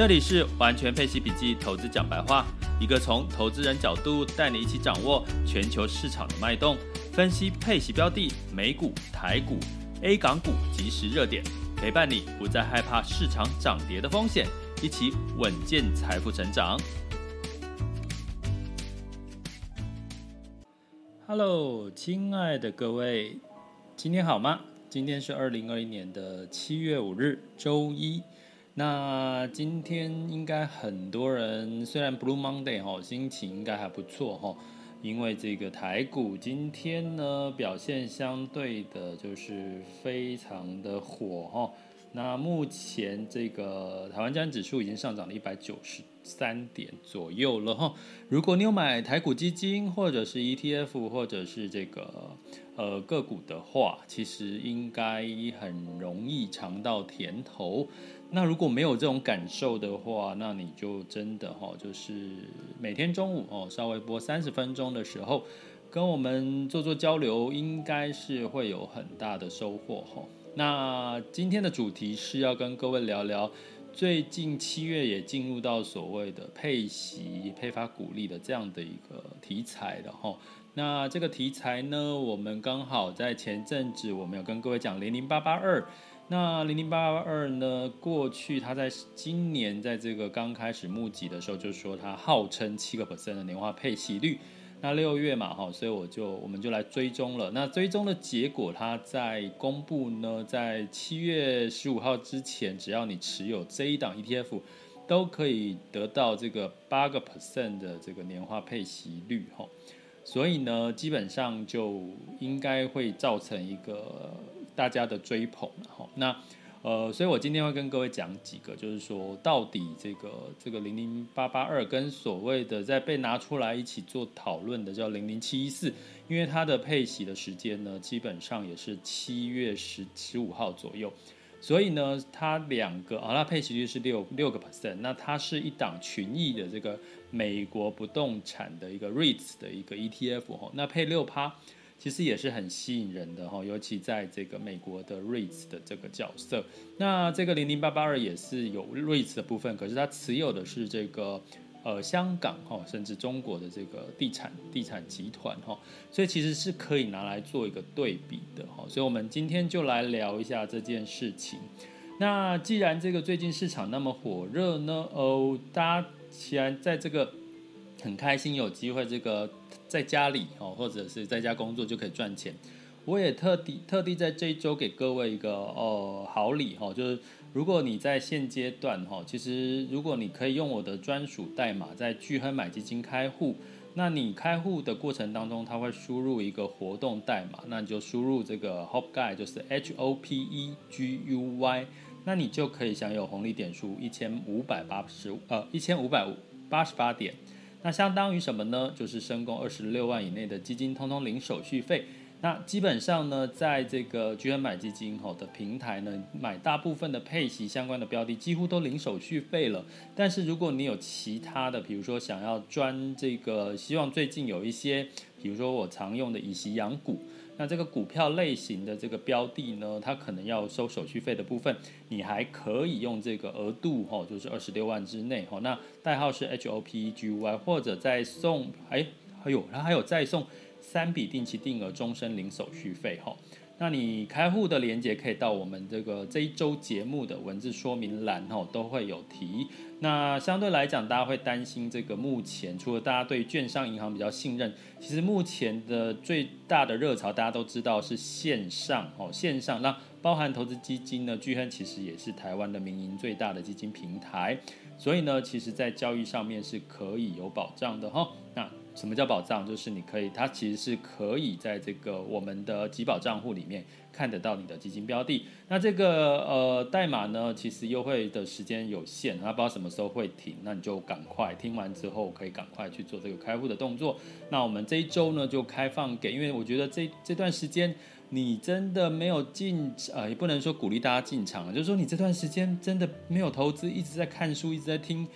这里是完全配息笔记投资讲白话，一个从投资人角度带你一起掌握全球市场的脉动，分析配息标的、美股、台股、A 港股即时热点，陪伴你不再害怕市场涨跌的风险，一起稳健财富成长。Hello，亲爱的各位，今天好吗？今天是二零二一年的七月五日，周一。那今天应该很多人，虽然 Blue Monday 哈，心情应该还不错哈，因为这个台股今天呢表现相对的就是非常的火哈。那目前这个台湾加指数已经上涨了一百九十三点左右了哈。如果你有买台股基金或者是 ETF 或者是这个呃个股的话，其实应该很容易尝到甜头。那如果没有这种感受的话，那你就真的哈，就是每天中午哦，稍微播三十分钟的时候，跟我们做做交流，应该是会有很大的收获哈。那今天的主题是要跟各位聊聊，最近七月也进入到所谓的配息、配发股利的这样的一个题材的哈。那这个题材呢，我们刚好在前阵子我们有跟各位讲零零八八二。那零零八二呢？过去他在今年在这个刚开始募集的时候，就说他号称七个 percent 的年化配息率。那六月嘛，哈，所以我就我们就来追踪了。那追踪的结果，他在公布呢，在七月十五号之前，只要你持有这一档 ETF，都可以得到这个八个 percent 的这个年化配息率，哈。所以呢，基本上就应该会造成一个。大家的追捧，哈，那呃，所以我今天会跟各位讲几个，就是说到底这个这个零零八八二跟所谓的在被拿出来一起做讨论的叫零零七一四，因为它的配息的时间呢，基本上也是七月十十五号左右，所以呢，它两个啊，它配息率是六六个 percent，那它是一档群益的这个美国不动产的一个 REITs 的一个 ETF 哈，那配六趴。其实也是很吸引人的哈，尤其在这个美国的 REITs 的这个角色。那这个零零八八二也是有 REITs 的部分，可是它持有的是这个呃香港哈，甚至中国的这个地产地产集团哈，所以其实是可以拿来做一个对比的哈。所以我们今天就来聊一下这件事情。那既然这个最近市场那么火热呢，哦，大家既然在这个很开心有机会这个。在家里哦，或者是在家工作就可以赚钱。我也特地特地在这一周给各位一个哦好礼哈，就是如果你在现阶段哈，其实如果你可以用我的专属代码在聚亨买基金开户，那你开户的过程当中，它会输入一个活动代码，那你就输入这个 HOPE GUY，就是 H O P E G U Y，那你就可以享有红利点数一千五百八十呃一千五百八十八点。那相当于什么呢？就是申购二十六万以内的基金，通通零手续费。那基本上呢，在这个巨亨买基金吼的平台呢，买大部分的配息相关的标的，几乎都零手续费了。但是如果你有其他的，比如说想要专这个，希望最近有一些，比如说我常用的以息养股。那这个股票类型的这个标的呢，它可能要收手续费的部分，你还可以用这个额度哈，就是二十六万之内哈。那代号是 H O P E G Y，或者再送哎，还有它还有再送三笔定期定额终身零手续费哈。那你开户的连接可以到我们这个这一周节目的文字说明栏哦，都会有提。那相对来讲，大家会担心这个目前除了大家对券商银行比较信任，其实目前的最大的热潮大家都知道是线上哦，线上那包含投资基金呢，巨亨其实也是台湾的民营最大的基金平台，所以呢，其实在交易上面是可以有保障的哈。那什么叫保障？就是你可以，它其实是可以在这个我们的集保账户里面看得到你的基金标的。那这个呃代码呢，其实优惠的时间有限，它不知道什么时候会停，那你就赶快听完之后可以赶快去做这个开户的动作。那我们这一周呢就开放给，因为我觉得这这段时间你真的没有进，呃，也不能说鼓励大家进场，就是说你这段时间真的没有投资，一直在看书，一直在听。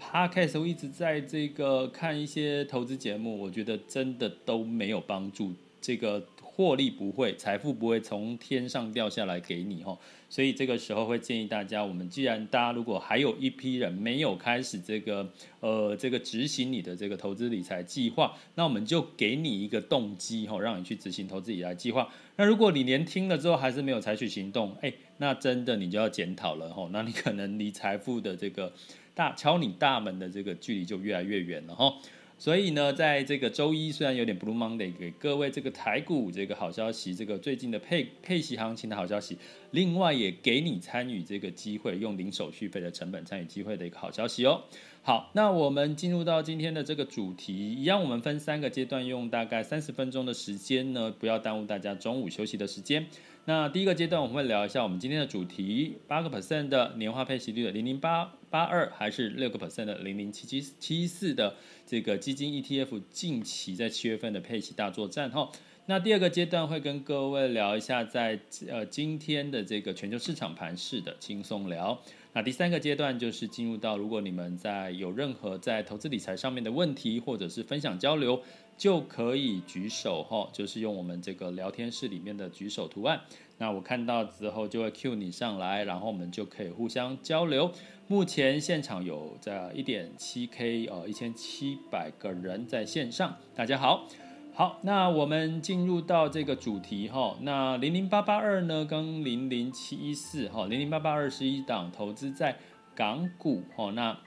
Podcast 我一直在这个看一些投资节目，我觉得真的都没有帮助，这个获利不会，财富不会从天上掉下来给你哈，所以这个时候会建议大家，我们既然大家如果还有一批人没有开始这个呃这个执行你的这个投资理财计划，那我们就给你一个动机哈，让你去执行投资理财计划。那如果你连听了之后还是没有采取行动，哎，那真的你就要检讨了哈，那你可能离财富的这个。大敲你大门的这个距离就越来越远了哈，所以呢，在这个周一虽然有点 Blue Monday，给各位这个台股这个好消息，这个最近的配配息行情的好消息，另外也给你参与这个机会，用零手续费的成本参与机会的一个好消息哦。好，那我们进入到今天的这个主题，一样我们分三个阶段，用大概三十分钟的时间呢，不要耽误大家中午休息的时间。那第一个阶段我们会聊一下我们今天的主题，八个 percent 的年化配息率的零零八八二，还是六个 percent 的零零七七七四的这个基金 ETF 近期在七月份的配息大作战哈。那第二个阶段会跟各位聊一下在呃今天的这个全球市场盘势的轻松聊。那第三个阶段就是进入到如果你们在有任何在投资理财上面的问题，或者是分享交流。就可以举手哈，就是用我们这个聊天室里面的举手图案。那我看到之后就会 cue 你上来，然后我们就可以互相交流。目前现场有在一点七 K 呃一千七百个人在线上，大家好，好，那我们进入到这个主题哈。那零零八八二呢跟零零七一四哈，零零八八二是一档投资在港股哈那。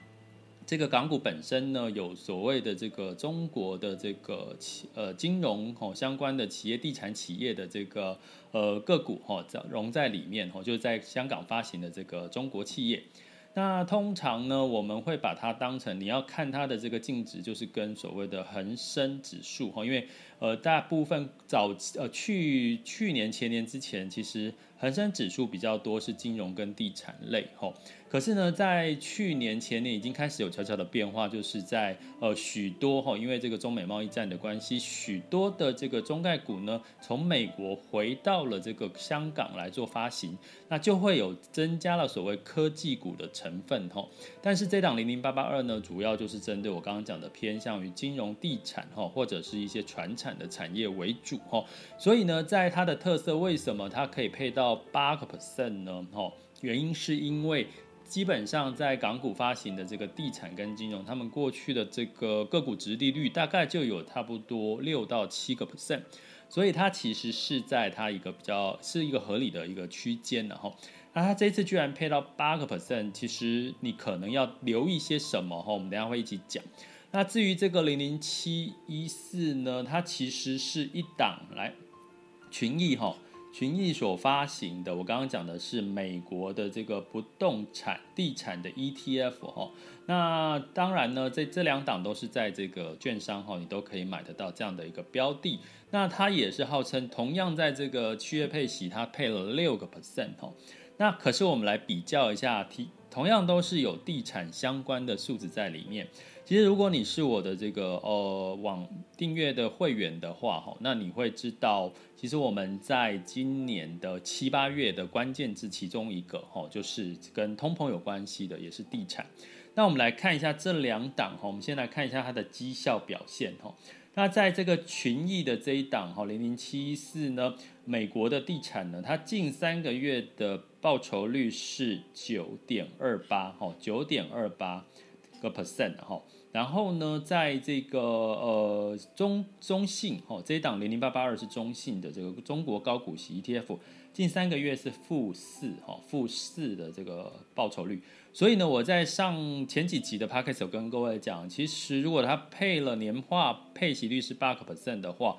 这个港股本身呢，有所谓的这个中国的这个企呃金融哦相关的企业、地产企业的这个呃个股哈，融在里面哦，就是在香港发行的这个中国企业。那通常呢，我们会把它当成你要看它的这个净值，就是跟所谓的恒生指数哈，因为呃大部分早呃去去年前年之前，其实恒生指数比较多是金融跟地产类哈。可是呢，在去年前年已经开始有悄悄的变化，就是在呃许多哈，因为这个中美贸易战的关系，许多的这个中概股呢，从美国回到了这个香港来做发行，那就会有增加了所谓科技股的成分哈。但是这档零零八八二呢，主要就是针对我刚刚讲的偏向于金融地产哈，或者是一些传产的产业为主哈。所以呢，在它的特色，为什么它可以配到八个 percent 呢？哈，原因是因为。基本上在港股发行的这个地产跟金融，他们过去的这个个股值利率大概就有差不多六到七个 percent，所以它其实是在它一个比较是一个合理的一个区间，然后那它这次居然配到八个 percent，其实你可能要留意些什么哈，我们等下会一起讲。那至于这个零零七一四呢，它其实是一档来群益哈。群益所发行的，我刚刚讲的是美国的这个不动产地产的 ETF 哈，那当然呢，这这两档都是在这个券商哈，你都可以买得到这样的一个标的。那它也是号称同样在这个七月配息，它配了六个 percent 哈。那可是我们来比较一下，T 同样都是有地产相关的数字在里面。其实，如果你是我的这个呃网订阅的会员的话，哈，那你会知道，其实我们在今年的七八月的关键字其中一个，哈，就是跟通膨有关系的，也是地产。那我们来看一下这两档，哈，我们先来看一下它的绩效表现，哈。那在这个群益的这一档，哈，零零七四呢，美国的地产呢，它近三个月的报酬率是九点二八，哈，九点二八个 percent，哈。然后呢，在这个呃中中信哈，这一档零零八八二是中信的这个中国高股息 ETF，近三个月是负四哈负四的这个报酬率。所以呢，我在上前几集的 Podcast 有跟各位讲，其实如果它配了年化配息率是八个 percent 的话，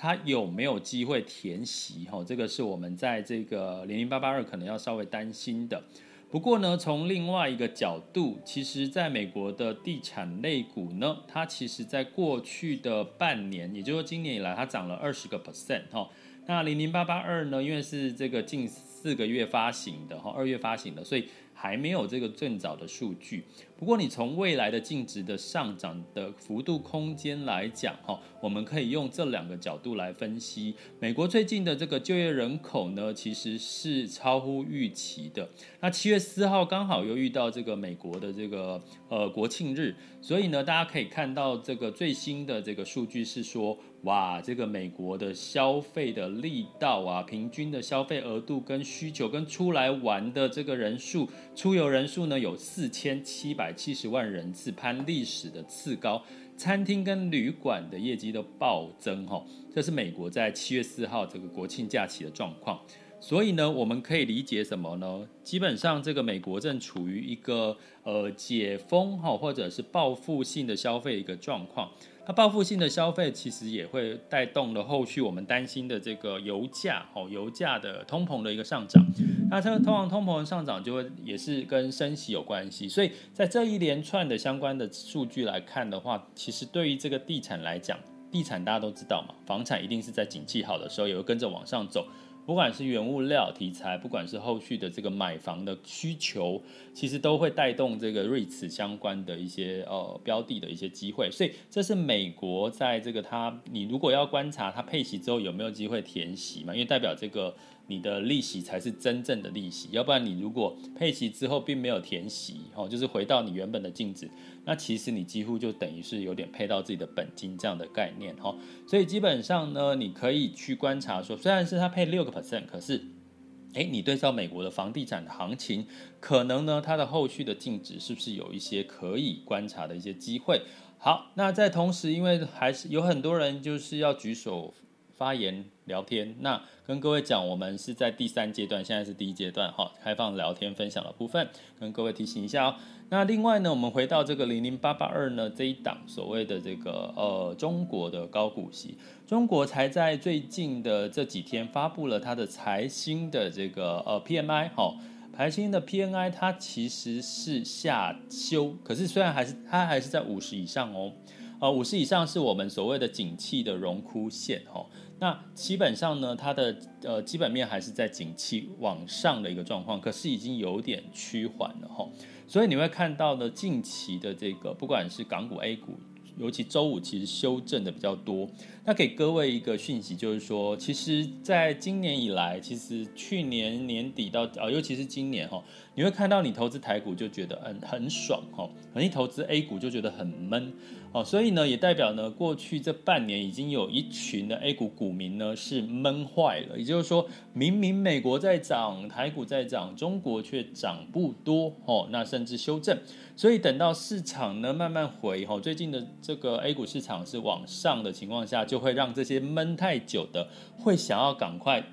它有没有机会填席哈？这个是我们在这个零零八八二可能要稍微担心的。不过呢，从另外一个角度，其实在美国的地产类股呢，它其实在过去的半年，也就是说今年以来，它涨了二十个 percent 哈。那零零八八二呢，因为是这个近四个月发行的哈，二月发行的，所以。还没有这个最早的数据，不过你从未来的净值的上涨的幅度空间来讲，哈，我们可以用这两个角度来分析。美国最近的这个就业人口呢，其实是超乎预期的。那七月四号刚好又遇到这个美国的这个呃国庆日，所以呢，大家可以看到这个最新的这个数据是说。哇，这个美国的消费的力道啊，平均的消费额度跟需求跟出来玩的这个人数，出游人数呢有四千七百七十万人次，攀历史的次高。餐厅跟旅馆的业绩都暴增哈，这是美国在七月四号这个国庆假期的状况。所以呢，我们可以理解什么呢？基本上，这个美国正处于一个呃解封哈，或者是报复性的消费一个状况。它报复性的消费其实也会带动了后续我们担心的这个油价哦，油价的通膨的一个上涨。那这个通常通膨上涨就会也是跟升息有关系。所以在这一连串的相关的数据来看的话，其实对于这个地产来讲，地产大家都知道嘛，房产一定是在景气好的时候也会跟着往上走。不管是原物料题材，不管是后续的这个买房的需求，其实都会带动这个瑞慈相关的一些呃标的的一些机会。所以这是美国在这个它，你如果要观察它配息之后有没有机会填息嘛，因为代表这个。你的利息才是真正的利息，要不然你如果配息之后并没有填息，哦，就是回到你原本的净值，那其实你几乎就等于是有点配到自己的本金这样的概念，哈。所以基本上呢，你可以去观察说，虽然是它配六个 percent，可是，诶，你对照美国的房地产的行情，可能呢它的后续的净值是不是有一些可以观察的一些机会？好，那在同时，因为还是有很多人就是要举手。发言聊天，那跟各位讲，我们是在第三阶段，现在是第一阶段哈，开放聊天分享的部分，跟各位提醒一下哦。那另外呢，我们回到这个零零八八二呢这一档所谓的这个呃中国的高股息，中国才在最近的这几天发布了它的财新的这个呃 PMI 哈，财新的 PMI 它其实是下修，可是虽然还是它还是在五十以上哦，呃五十以上是我们所谓的景气的荣枯线哈。那基本上呢，它的呃基本面还是在景气往上的一个状况，可是已经有点趋缓了哈。所以你会看到呢，近期的这个不管是港股 A 股，尤其周五其实修正的比较多。那给各位一个讯息，就是说，其实在今年以来，其实去年年底到啊，尤其是今年哈，你会看到你投资台股就觉得很很爽哈，可你投资 A 股就觉得很闷。哦，所以呢，也代表呢，过去这半年已经有一群的 A 股股民呢是闷坏了。也就是说，明明美国在涨，台股在涨，中国却涨不多哦，那甚至修正。所以等到市场呢慢慢回，哦，最近的这个 A 股市场是往上的情况下就，就会让这些闷太久的会想要赶快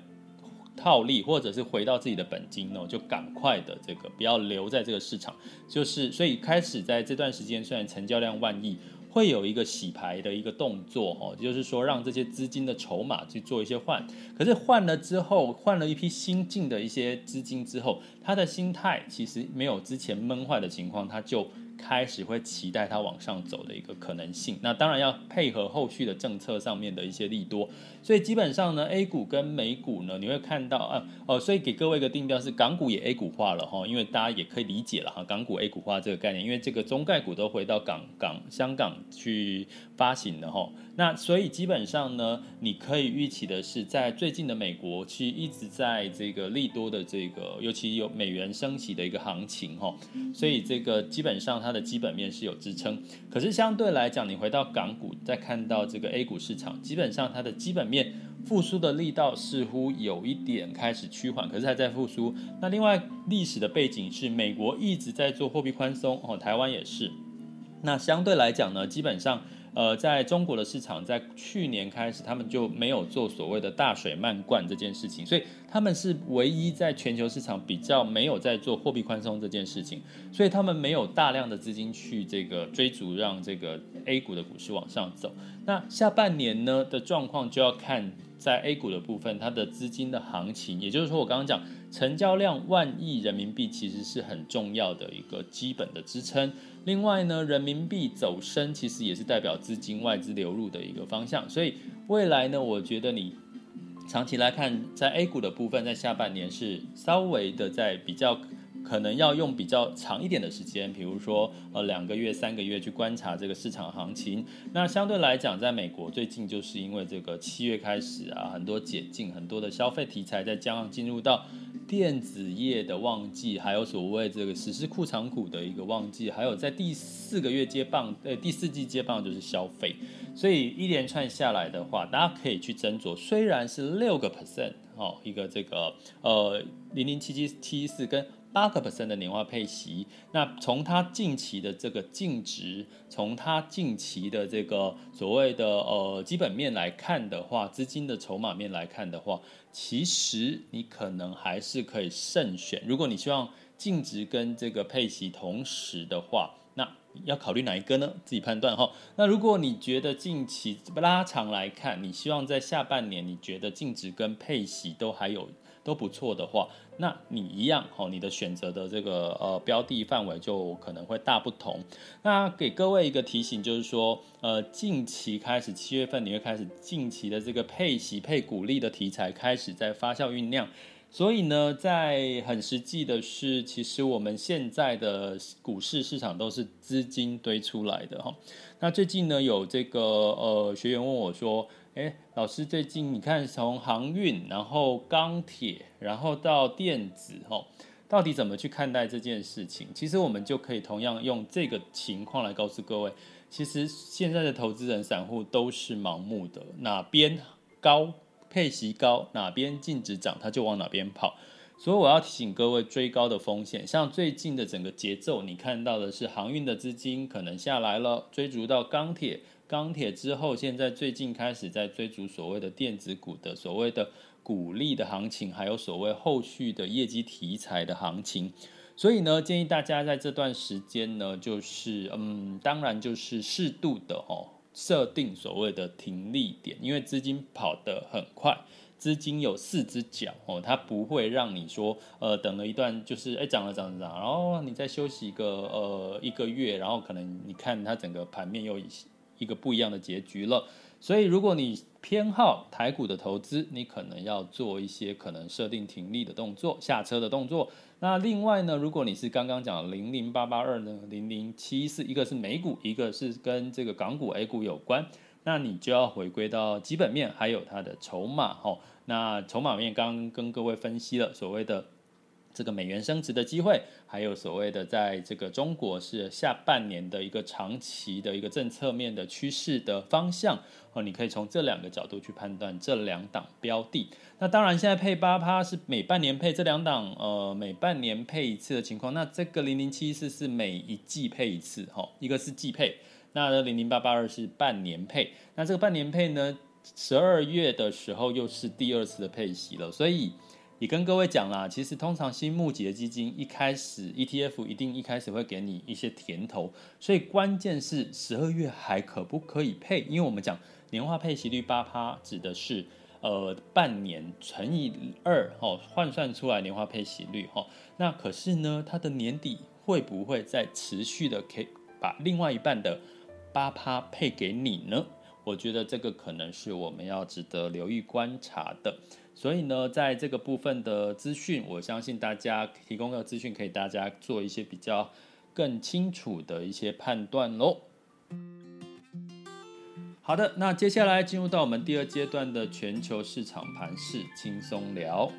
套利，或者是回到自己的本金哦，就赶快的这个不要留在这个市场。就是所以开始在这段时间，虽然成交量万亿。会有一个洗牌的一个动作哦，就是说让这些资金的筹码去做一些换，可是换了之后，换了一批新进的一些资金之后，他的心态其实没有之前闷坏的情况，他就。开始会期待它往上走的一个可能性，那当然要配合后续的政策上面的一些利多，所以基本上呢，A 股跟美股呢，你会看到啊哦，所以给各位一个定调是港股也 A 股化了哈，因为大家也可以理解了哈，港股 A 股化这个概念，因为这个中概股都回到港港香港去发行了哈，那所以基本上呢，你可以预期的是，在最近的美国其实一直在这个利多的这个，尤其有美元升息的一个行情哈，所以这个基本上。它的基本面是有支撑，可是相对来讲，你回到港股，再看到这个 A 股市场，基本上它的基本面复苏的力道似乎有一点开始趋缓，可是还在复苏。那另外历史的背景是，美国一直在做货币宽松，哦，台湾也是。那相对来讲呢，基本上。呃，在中国的市场，在去年开始，他们就没有做所谓的大水漫灌这件事情，所以他们是唯一在全球市场比较没有在做货币宽松这件事情，所以他们没有大量的资金去这个追逐，让这个 A 股的股市往上走。那下半年呢的状况就要看在 A 股的部分，它的资金的行情，也就是说，我刚刚讲成交量万亿人民币其实是很重要的一个基本的支撑。另外呢，人民币走升其实也是代表资金外资流入的一个方向。所以未来呢，我觉得你长期来看，在 A 股的部分，在下半年是稍微的在比较。可能要用比较长一点的时间，比如说呃两个月、三个月去观察这个市场行情。那相对来讲，在美国最近就是因为这个七月开始啊，很多解禁，很多的消费题材，再加上进入到电子业的旺季，还有所谓这个实施库藏股的一个旺季，还有在第四个月接棒，呃第四季接棒就是消费，所以一连串下来的话，大家可以去斟酌，虽然是六个 percent 哦，一个这个呃零零七七七四跟。八个 percent 的年化配息，那从它近期的这个净值，从它近期的这个所谓的呃基本面来看的话，资金的筹码面来看的话，其实你可能还是可以慎选。如果你希望净值跟这个配息同时的话，那要考虑哪一个呢？自己判断哈。那如果你觉得近期拉长来看，你希望在下半年，你觉得净值跟配息都还有。都不错的话，那你一样哦，你的选择的这个呃标的范围就可能会大不同。那给各位一个提醒，就是说，呃，近期开始七月份你会开始近期的这个配息配股利的题材开始在发酵酝酿。所以呢，在很实际的是，其实我们现在的股市市场都是资金堆出来的哈。那最近呢，有这个呃学员问我说。哎，老师，最近你看从航运，然后钢铁，然后到电子，吼，到底怎么去看待这件事情？其实我们就可以同样用这个情况来告诉各位，其实现在的投资人、散户都是盲目的，哪边高配息高，哪边净值涨，他就往哪边跑。所以我要提醒各位，追高的风险，像最近的整个节奏，你看到的是航运的资金可能下来了，追逐到钢铁。钢铁之后，现在最近开始在追逐所谓的电子股的所谓的股利的行情，还有所谓后续的业绩题材的行情。所以呢，建议大家在这段时间呢，就是嗯，当然就是适度的哦，设定所谓的停利点，因为资金跑得很快，资金有四只脚哦，它不会让你说呃等了一段就是哎涨了涨了涨，然后你再休息一个呃一个月，然后可能你看它整个盘面又一。个不一样的结局了，所以如果你偏好台股的投资，你可能要做一些可能设定停利的动作、下车的动作。那另外呢，如果你是刚刚讲零零八八二呢、零零七四，一个是美股，一个是跟这个港股 A 股有关，那你就要回归到基本面，还有它的筹码。哈，那筹码面刚刚跟各位分析了所谓的。这个美元升值的机会，还有所谓的在这个中国是下半年的一个长期的一个政策面的趋势的方向哦，你可以从这两个角度去判断这两档标的。那当然，现在配八趴是每半年配这两档，呃，每半年配一次的情况。那这个零零七四是每一季配一次，哈，一个是季配，那零零八八二是半年配。那这个半年配呢，十二月的时候又是第二次的配息了，所以。也跟各位讲啦，其实通常新募集的基金一开始 ETF 一定一开始会给你一些甜头，所以关键是十二月还可不可以配？因为我们讲年化配息率八趴，指的是呃半年乘以二哦，换算出来年化配息率哈。那可是呢，它的年底会不会再持续的可以把另外一半的八趴配给你呢？我觉得这个可能是我们要值得留意观察的。所以呢，在这个部分的资讯，我相信大家提供的资讯可以大家做一些比较更清楚的一些判断喽。好的，那接下来进入到我们第二阶段的全球市场盘势轻松聊。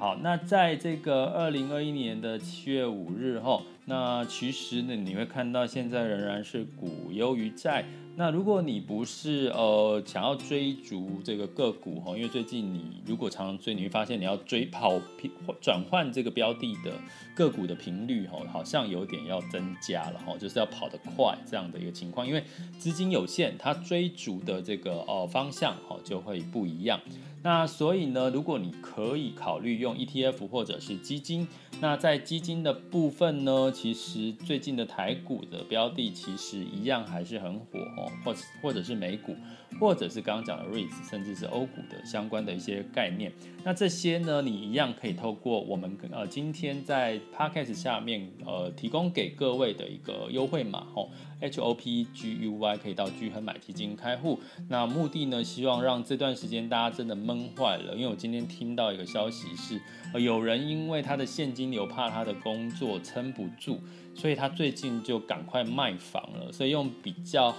好，那在这个二零二一年的七月五日后，那其实呢，你会看到现在仍然是股优于债。那如果你不是呃想要追逐这个个股哈，因为最近你如果常常追，你会发现你要追跑频转换这个标的的个股的频率哈，好像有点要增加了哈，就是要跑得快这样的一个情况，因为资金有限，它追逐的这个哦方向哈就会不一样。那所以呢，如果你可以考虑用 ETF 或者是基金，那在基金的部分呢，其实最近的台股的标的其实一样还是很火哦，或或者是美股，或者是刚刚讲的 REITs，甚至是欧股的相关的一些概念。那这些呢，你一样可以透过我们呃今天在 Podcast 下面呃提供给各位的一个优惠码哦，H O P G U Y 可以到巨亨买基金开户。那目的呢，希望让这段时间大家真的闷坏了，因为我今天听到一个消息是，呃，有人因为他的现金金流怕他的工作撑不住，所以他最近就赶快卖房了，所以用比较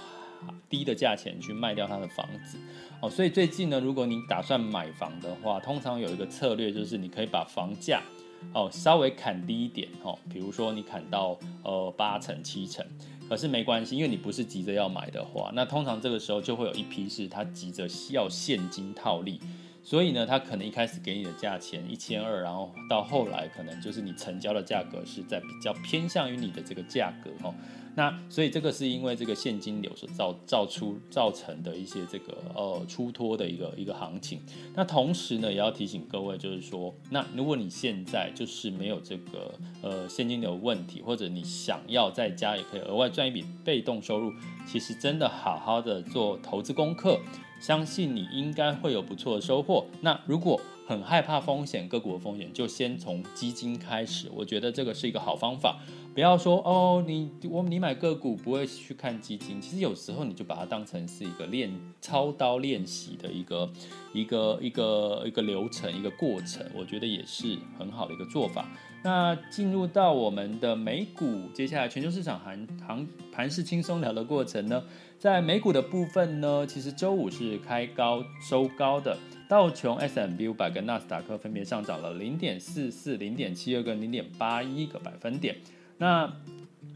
低的价钱去卖掉他的房子。哦，所以最近呢，如果你打算买房的话，通常有一个策略就是你可以把房价哦稍微砍低一点哦，比如说你砍到呃八成七成，可是没关系，因为你不是急着要买的话，那通常这个时候就会有一批是他急着要现金套利。所以呢，他可能一开始给你的价钱一千二，然后到后来可能就是你成交的价格是在比较偏向于你的这个价格哦。那所以这个是因为这个现金流所造造出造成的一些这个呃出脱的一个一个行情。那同时呢，也要提醒各位，就是说，那如果你现在就是没有这个呃现金流问题，或者你想要在家也可以额外赚一笔被动收入，其实真的好好的做投资功课。相信你应该会有不错的收获。那如果很害怕风险，个股的风险，就先从基金开始。我觉得这个是一个好方法。不要说哦，你我你买个股不会去看基金。其实有时候你就把它当成是一个练操刀练习的一个一个一个一个流程一个过程。我觉得也是很好的一个做法。那进入到我们的美股，接下来全球市场行行盘势轻松聊的过程呢？在美股的部分呢，其实周五是开高收高的，道琼 S M B 五百跟纳斯达克分别上涨了零点四四、零点七二跟零点八一个百分点。那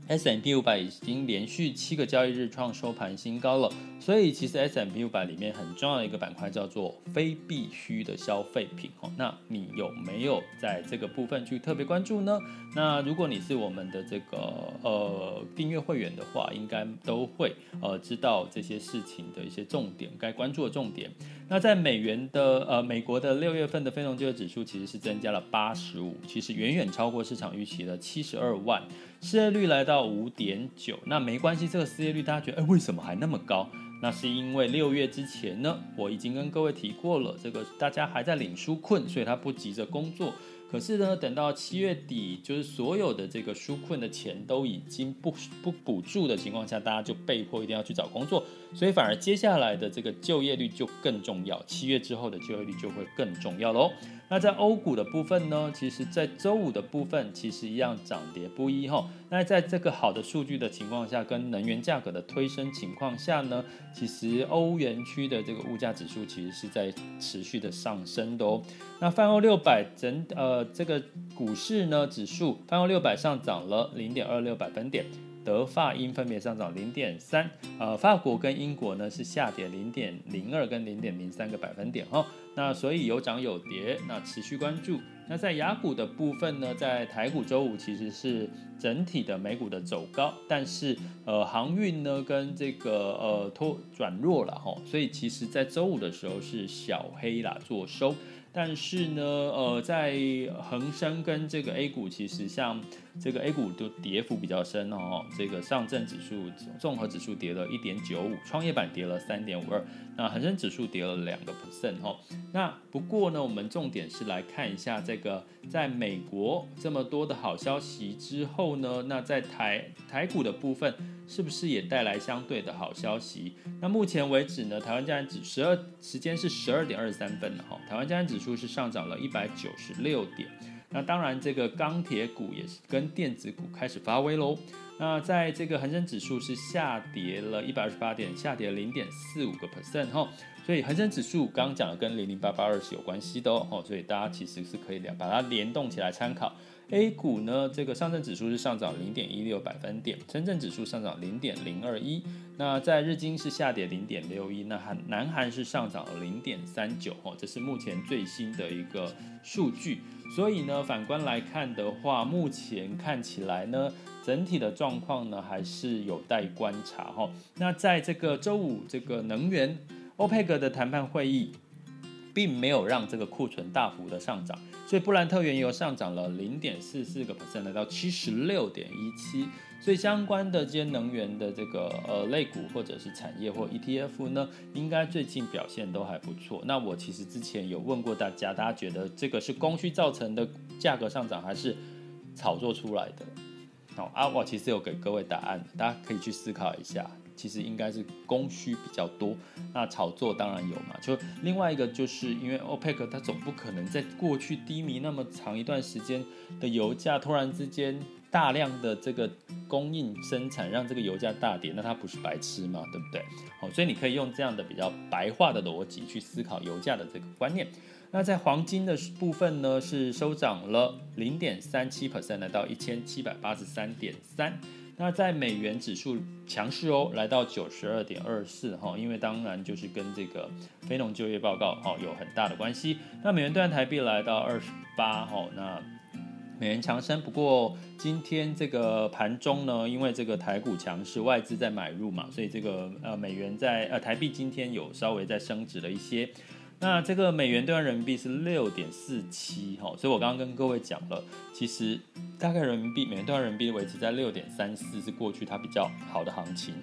S&P 五百已经连续七个交易日创收盘新高了，所以其实 S&P 五百里面很重要的一个板块叫做非必需的消费品哦。那你有没有在这个部分去特别关注呢？那如果你是我们的这个呃订阅会员的话，应该都会呃知道这些事情的一些重点，该关注的重点。那在美元的呃美国的六月份的非农就业指数其实是增加了八十五，其实远远超过市场预期的七十二万。失业率来到五点九，那没关系，这个失业率大家觉得，哎，为什么还那么高？那是因为六月之前呢，我已经跟各位提过了，这个大家还在领纾困，所以他不急着工作。可是呢，等到七月底，就是所有的这个纾困的钱都已经不不补助的情况下，大家就被迫一定要去找工作，所以反而接下来的这个就业率就更重要，七月之后的就业率就会更重要喽。那在欧股的部分呢，其实，在周五的部分，其实一样涨跌不一哈。那在这个好的数据的情况下，跟能源价格的推升情况下呢，其实欧元区的这个物价指数其实是在持续的上升的哦。那泛欧六百整呃这个股市呢指数，泛欧六百上涨了零点二六百分点。德法英分别上涨零点三，呃，法国跟英国呢是下跌零点零二跟零点零三个百分点哈。那所以有涨有跌，那持续关注。那在雅股的部分呢，在台股周五其实是整体的美股的走高，但是呃航运呢跟这个呃拖转弱了哈，所以其实在周五的时候是小黑啦做收。但是呢，呃，在恒生跟这个 A 股，其实像这个 A 股都跌幅比较深哦。这个上证指数综合指数跌了一点九五，创业板跌了三点五二，那恒生指数跌了两个 percent 哦。那不过呢，我们重点是来看一下这个，在美国这么多的好消息之后呢，那在台台股的部分。是不是也带来相对的好消息？那目前为止呢，台湾加权指十二时间是十二点二十三分了哈，台湾加权指数是上涨了一百九十六点。那当然，这个钢铁股也是跟电子股开始发威喽。那在这个恒生指数是下跌了一百二十八点，下跌了零点四五个 percent 哈。所以恒生指数刚刚讲的跟零零八八二是有关系的哦，所以大家其实是可以把它联动起来参考。A 股呢，这个上证指数是上涨零点一六百分点，深圳指数上涨零点零二一。那在日经是下跌零点六一，那韩南韩是上涨了零点三九哦，这是目前最新的一个数据。所以呢，反观来看的话，目前看起来呢，整体的状况呢还是有待观察哈。那在这个周五这个能源欧佩克的谈判会议。并没有让这个库存大幅的上涨，所以布兰特原油上涨了零点四四个 percent，来到七十六点一七。所以相关的这些能源的这个呃类股或者是产业或 ETF 呢，应该最近表现都还不错。那我其实之前有问过大家，大家觉得这个是供需造成的价格上涨，还是炒作出来的？好啊，我其实有给各位答案，大家可以去思考一下。其实应该是供需比较多，那炒作当然有嘛。就另外一个就是因为 OPEC 它总不可能在过去低迷那么长一段时间的油价突然之间。大量的这个供应生产让这个油价大跌，那它不是白痴嘛？对不对？好，所以你可以用这样的比较白话的逻辑去思考油价的这个观念。那在黄金的部分呢，是收涨了零点三七 percent，来到一千七百八十三点三。那在美元指数强势哦，来到九十二点二四哈，因为当然就是跟这个非农就业报告哈有很大的关系。那美元兑台币来到二十八哈，那。美元强升，不过今天这个盘中呢，因为这个台股强势，外资在买入嘛，所以这个呃美元在呃台币今天有稍微在升值了一些。那这个美元兑换人民币是六点四七哈，所以我刚刚跟各位讲了，其实大概人民币美元兑换人民币维持在六点三四是过去它比较好的行情。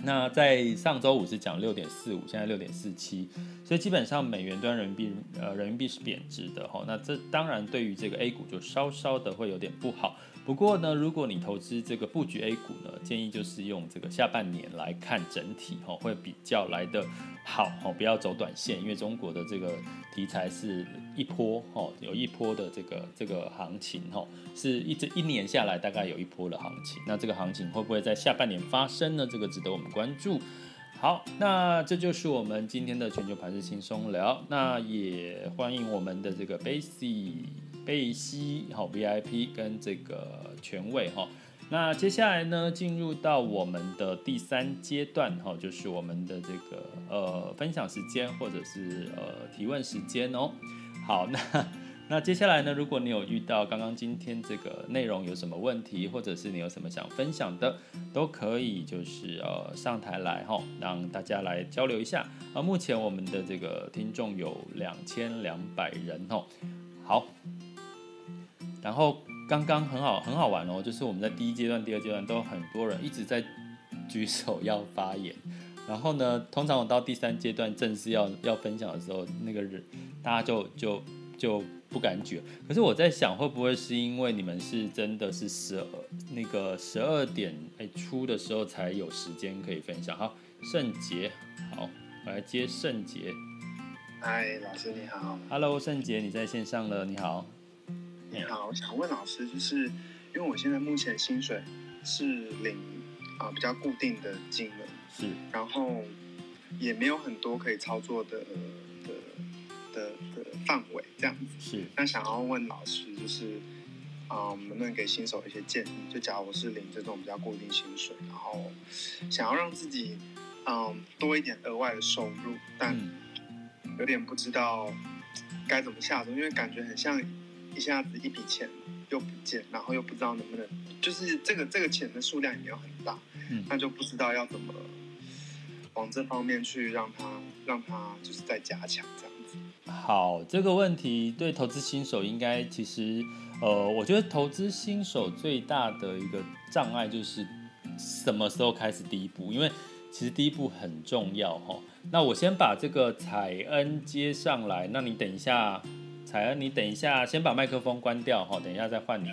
那在上周五是讲六点四五，现在六点四七，所以基本上美元兑人民币，呃，人民币是贬值的哈。那这当然对于这个 A 股就稍稍的会有点不好。不过呢，如果你投资这个布局 A 股呢，建议就是用这个下半年来看整体哈，会比较来的好哈，不要走短线，因为中国的这个题材是一波哈，有一波的这个这个行情哈，是一直一年下来大概有一波的行情。那这个行情会不会在下半年发生呢？这个值得我们关注。好，那这就是我们今天的全球盘势轻松聊。那也欢迎我们的这个 Base。贝西好 VIP 跟这个权位哈，那接下来呢，进入到我们的第三阶段哈，就是我们的这个呃分享时间或者是呃提问时间哦。好，那 那接下来呢，如果你有遇到刚刚今天这个内容有什么问题，或者是你有什么想分享的，都可以就是呃上台来哈，让大家来交流一下。而目前我们的这个听众有两千两百人哦。好。然后刚刚很好很好玩哦，就是我们在第一阶段、第二阶段都有很多人一直在举手要发言，然后呢，通常我到第三阶段正式要要分享的时候，那个人大家就就就不敢举。可是我在想，会不会是因为你们是真的是十二那个十二点哎出的时候才有时间可以分享？好，圣杰，好，我来接圣杰。嗨，老师你好。Hello，圣杰，你在线上了，你好。你好，我想问老师，就是因为我现在目前薪水是领啊、呃、比较固定的金额，是，然后也没有很多可以操作的的的的范围这样子，是。那想要问老师，就是啊、呃，能不能给新手一些建议？就假如我是领这种比较固定薪水，然后想要让自己嗯、呃、多一点额外的收入，但有点不知道该怎么下手，因为感觉很像。一下子一笔钱又不见，然后又不知道能不能，就是这个这个钱的数量也没有很大，嗯，那就不知道要怎么往这方面去让他让他就是再加强这样子。好，这个问题对投资新手应该其实，呃，我觉得投资新手最大的一个障碍就是什么时候开始第一步，因为其实第一步很重要哈。那我先把这个彩恩接上来，那你等一下。彩恩，你等一下，先把麦克风关掉哈，等一下再换你。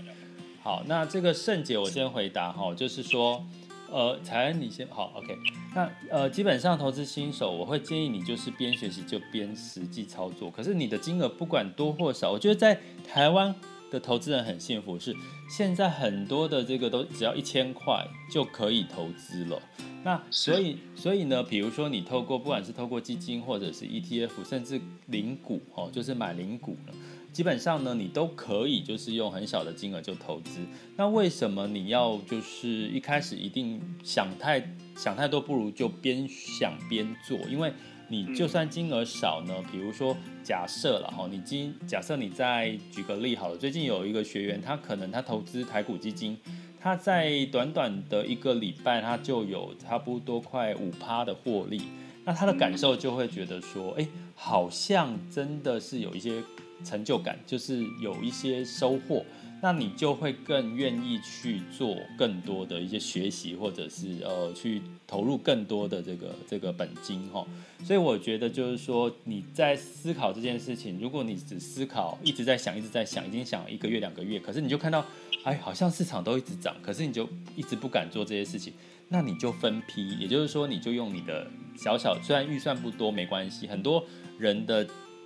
好，那这个圣姐我先回答哈，就是说，呃，彩恩你先好，OK。那呃，基本上投资新手，我会建议你就是边学习就边实际操作。可是你的金额不管多或少，我觉得在台湾的投资人很幸福，是现在很多的这个都只要一千块就可以投资了。那所以，所以呢，比如说你透过不管是透过基金或者是 ETF，甚至零股哦，就是买零股呢，基本上呢，你都可以就是用很小的金额就投资。那为什么你要就是一开始一定想太想太多，不如就边想边做？因为你就算金额少呢，比如说假设了哈，你今假设你再举个例好了，最近有一个学员，他可能他投资台股基金。他在短短的一个礼拜，他就有差不多快五趴的获利，那他的感受就会觉得说，哎，好像真的是有一些成就感，就是有一些收获。那你就会更愿意去做更多的一些学习，或者是呃去投入更多的这个这个本金哈。所以我觉得就是说你在思考这件事情，如果你只思考一直在想，一直在想，已经想了一个月两个月，可是你就看到哎好像市场都一直涨，可是你就一直不敢做这些事情，那你就分批，也就是说你就用你的小小，虽然预算不多没关系，很多人的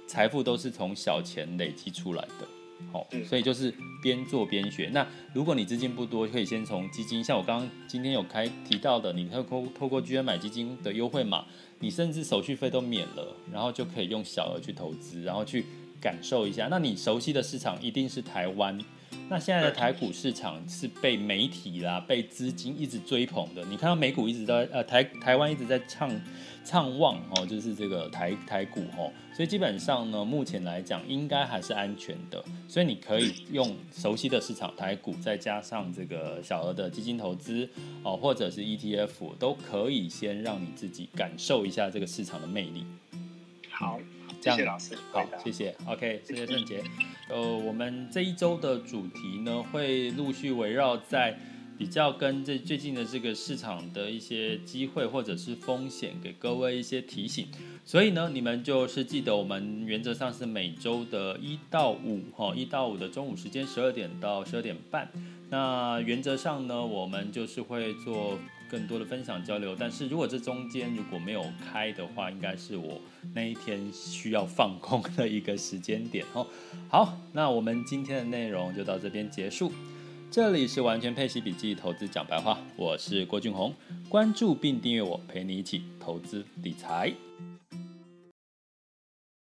财富都是从小钱累积出来的。好，所以就是边做边学。那如果你资金不多，可以先从基金，像我刚刚今天有开提到的，你透过透过 GM 买基金的优惠码，你甚至手续费都免了，然后就可以用小额去投资，然后去感受一下。那你熟悉的市场一定是台湾。那现在的台股市场是被媒体啦、被资金一直追捧的。你看到美股一直在呃台台湾一直在唱唱旺哦，就是这个台台股哦，所以基本上呢，目前来讲应该还是安全的。所以你可以用熟悉的市场台股，再加上这个小额的基金投资哦，或者是 ETF，都可以先让你自己感受一下这个市场的魅力。好。这样谢谢老师，好，谢谢，OK，谢谢郑杰。呃，我们这一周的主题呢，会陆续围绕在比较跟这最近的这个市场的一些机会或者是风险，给各位一些提醒。所以呢，你们就是记得我们原则上是每周的一到五，哈，一到五的中午时间，十二点到十二点半。那原则上呢，我们就是会做。更多的分享交流，但是如果这中间如果没有开的话，应该是我那一天需要放空的一个时间点哦。好，那我们今天的内容就到这边结束。这里是完全配息笔记投资讲白话，我是郭俊宏，关注并订阅我，陪你一起投资理财。